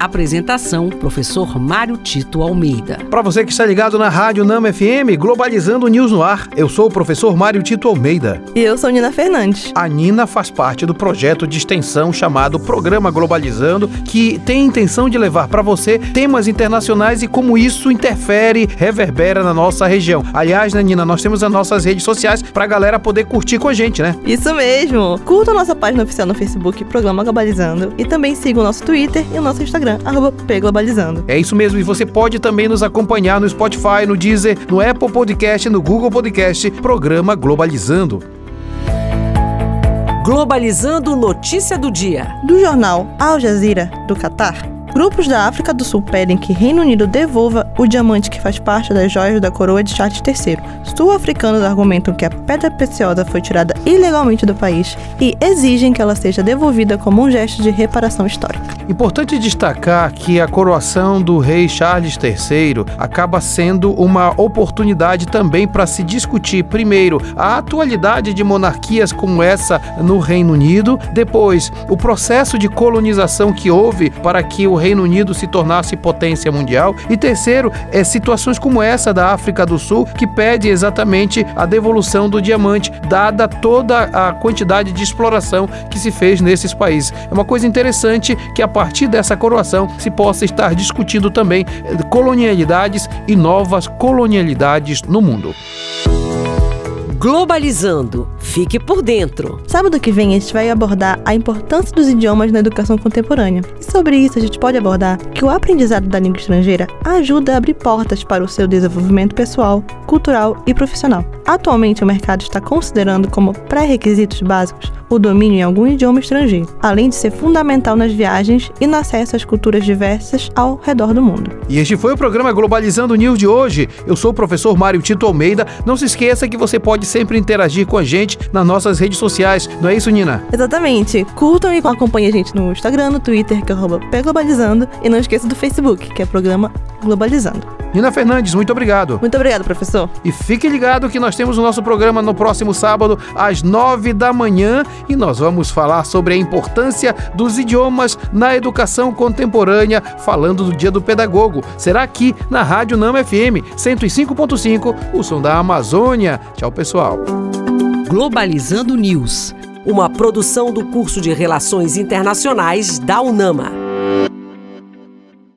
Apresentação: Professor Mário Tito Almeida. Para você que está ligado na Rádio Nama FM, Globalizando News no Ar, eu sou o professor Mário Tito Almeida. E eu sou Nina Fernandes. A Nina faz parte do projeto de extensão chamado Programa Globalizando, que tem a intenção de levar para você temas internacionais e como isso interfere, reverbera na nossa região. Aliás, né, Nina, nós temos as nossas redes sociais para a galera poder curtir com a gente, né? Isso mesmo. Curta a nossa página oficial no Facebook, Programa Globalizando, e também siga o nosso Twitter e o nosso Instagram Instagram, arroba pglobalizando. É isso mesmo, e você pode também nos acompanhar no Spotify, no Deezer, no Apple Podcast, no Google Podcast, programa Globalizando. Globalizando notícia do dia. Do jornal Al Jazeera, do Catar. Grupos da África do Sul pedem que Reino Unido devolva o diamante que faz parte das joias da coroa de Charles III. Sul-africanos argumentam que a pedra preciosa foi tirada ilegalmente do país e exigem que ela seja devolvida como um gesto de reparação histórica. Importante destacar que a coroação do rei Charles III acaba sendo uma oportunidade também para se discutir, primeiro, a atualidade de monarquias como essa no Reino Unido, depois, o processo de colonização que houve para que o Reino Unido se tornasse potência mundial, e terceiro, é situações como essa da África do Sul que pede exatamente a devolução do diamante, dada toda a quantidade de exploração que se fez nesses países. É uma coisa interessante que a partir dessa coroação se possa estar discutindo também colonialidades e novas colonialidades no mundo. Globalizando. Fique por dentro. Sábado que vem a gente vai abordar a importância dos idiomas na educação contemporânea. E sobre isso a gente pode abordar que o aprendizado da língua estrangeira ajuda a abrir portas para o seu desenvolvimento pessoal, cultural e profissional. Atualmente o mercado está considerando como pré-requisitos básicos o domínio em algum idioma estrangeiro, além de ser fundamental nas viagens e no acesso às culturas diversas ao redor do mundo. E este foi o programa Globalizando News de hoje. Eu sou o professor Mário Tito Almeida. Não se esqueça que você pode sempre interagir com a gente nas nossas redes sociais. Não é isso, Nina? Exatamente. Curtam e acompanhem a gente no Instagram, no Twitter, que é Globalizando, e não esqueça do Facebook, que é Programa Globalizando. Nina Fernandes, muito obrigado. Muito obrigado, professor. E fique ligado que nós temos o nosso programa no próximo sábado, às nove da manhã, e nós vamos falar sobre a importância dos idiomas na educação contemporânea, falando do Dia do Pedagogo. Será aqui na Rádio Nama FM 105.5, o som da Amazônia. Tchau, pessoal. Globalizando News, uma produção do curso de Relações Internacionais da UNAMA.